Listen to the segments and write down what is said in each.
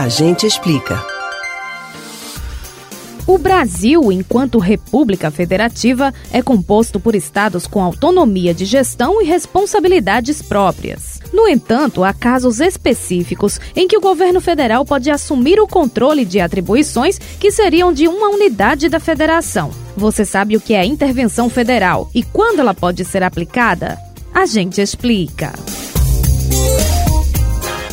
A gente explica. O Brasil, enquanto República Federativa, é composto por estados com autonomia de gestão e responsabilidades próprias. No entanto, há casos específicos em que o governo federal pode assumir o controle de atribuições que seriam de uma unidade da federação. Você sabe o que é intervenção federal e quando ela pode ser aplicada? A gente explica.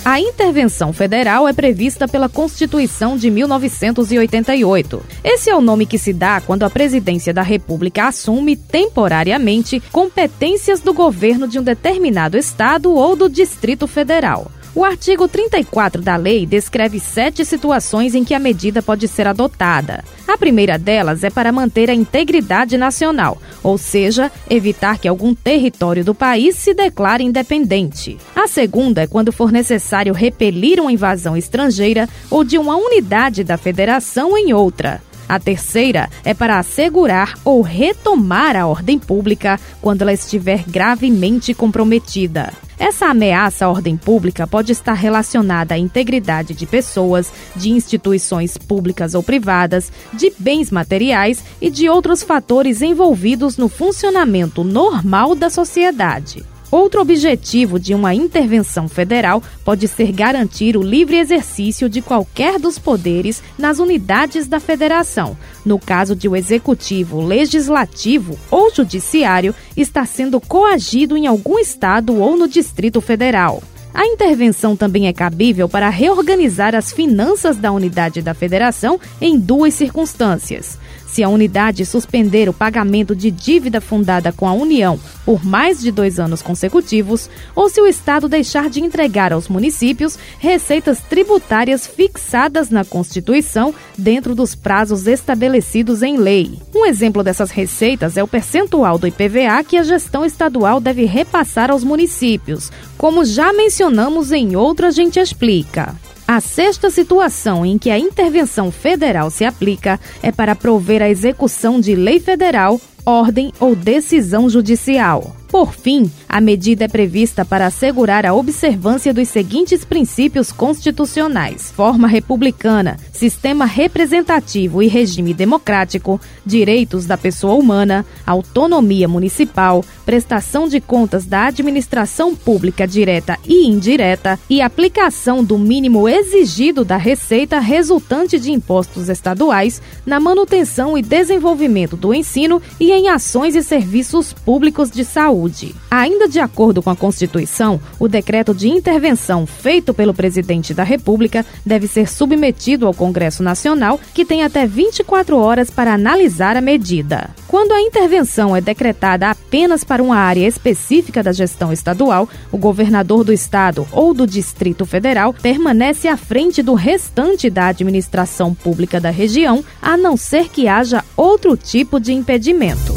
A intervenção federal é prevista pela Constituição de 1988. Esse é o nome que se dá quando a presidência da República assume temporariamente competências do governo de um determinado estado ou do Distrito Federal. O artigo 34 da lei descreve sete situações em que a medida pode ser adotada. A primeira delas é para manter a integridade nacional, ou seja, evitar que algum território do país se declare independente. A segunda é quando for necessário repelir uma invasão estrangeira ou de uma unidade da federação em outra. A terceira é para assegurar ou retomar a ordem pública quando ela estiver gravemente comprometida. Essa ameaça à ordem pública pode estar relacionada à integridade de pessoas, de instituições públicas ou privadas, de bens materiais e de outros fatores envolvidos no funcionamento normal da sociedade. Outro objetivo de uma intervenção federal pode ser garantir o livre exercício de qualquer dos poderes nas unidades da federação, no caso de o executivo, legislativo ou judiciário estar sendo coagido em algum estado ou no Distrito Federal. A intervenção também é cabível para reorganizar as finanças da unidade da federação em duas circunstâncias se a unidade suspender o pagamento de dívida fundada com a União por mais de dois anos consecutivos, ou se o Estado deixar de entregar aos municípios receitas tributárias fixadas na Constituição dentro dos prazos estabelecidos em lei. Um exemplo dessas receitas é o percentual do IPVA que a gestão estadual deve repassar aos municípios, como já mencionamos em outro A Gente Explica. A sexta situação em que a intervenção federal se aplica é para prover a execução de lei federal, ordem ou decisão judicial. Por fim, a medida é prevista para assegurar a observância dos seguintes princípios constitucionais: forma republicana, sistema representativo e regime democrático, direitos da pessoa humana, autonomia municipal, prestação de contas da administração pública direta e indireta e aplicação do mínimo exigido da receita resultante de impostos estaduais na manutenção e desenvolvimento do ensino e em ações e serviços públicos de saúde saúde. Ainda de acordo com a Constituição, o decreto de intervenção feito pelo presidente da República deve ser submetido ao Congresso Nacional, que tem até 24 horas para analisar a medida. Quando a intervenção é decretada apenas para uma área específica da gestão estadual, o governador do estado ou do Distrito Federal permanece à frente do restante da administração pública da região, a não ser que haja outro tipo de impedimento.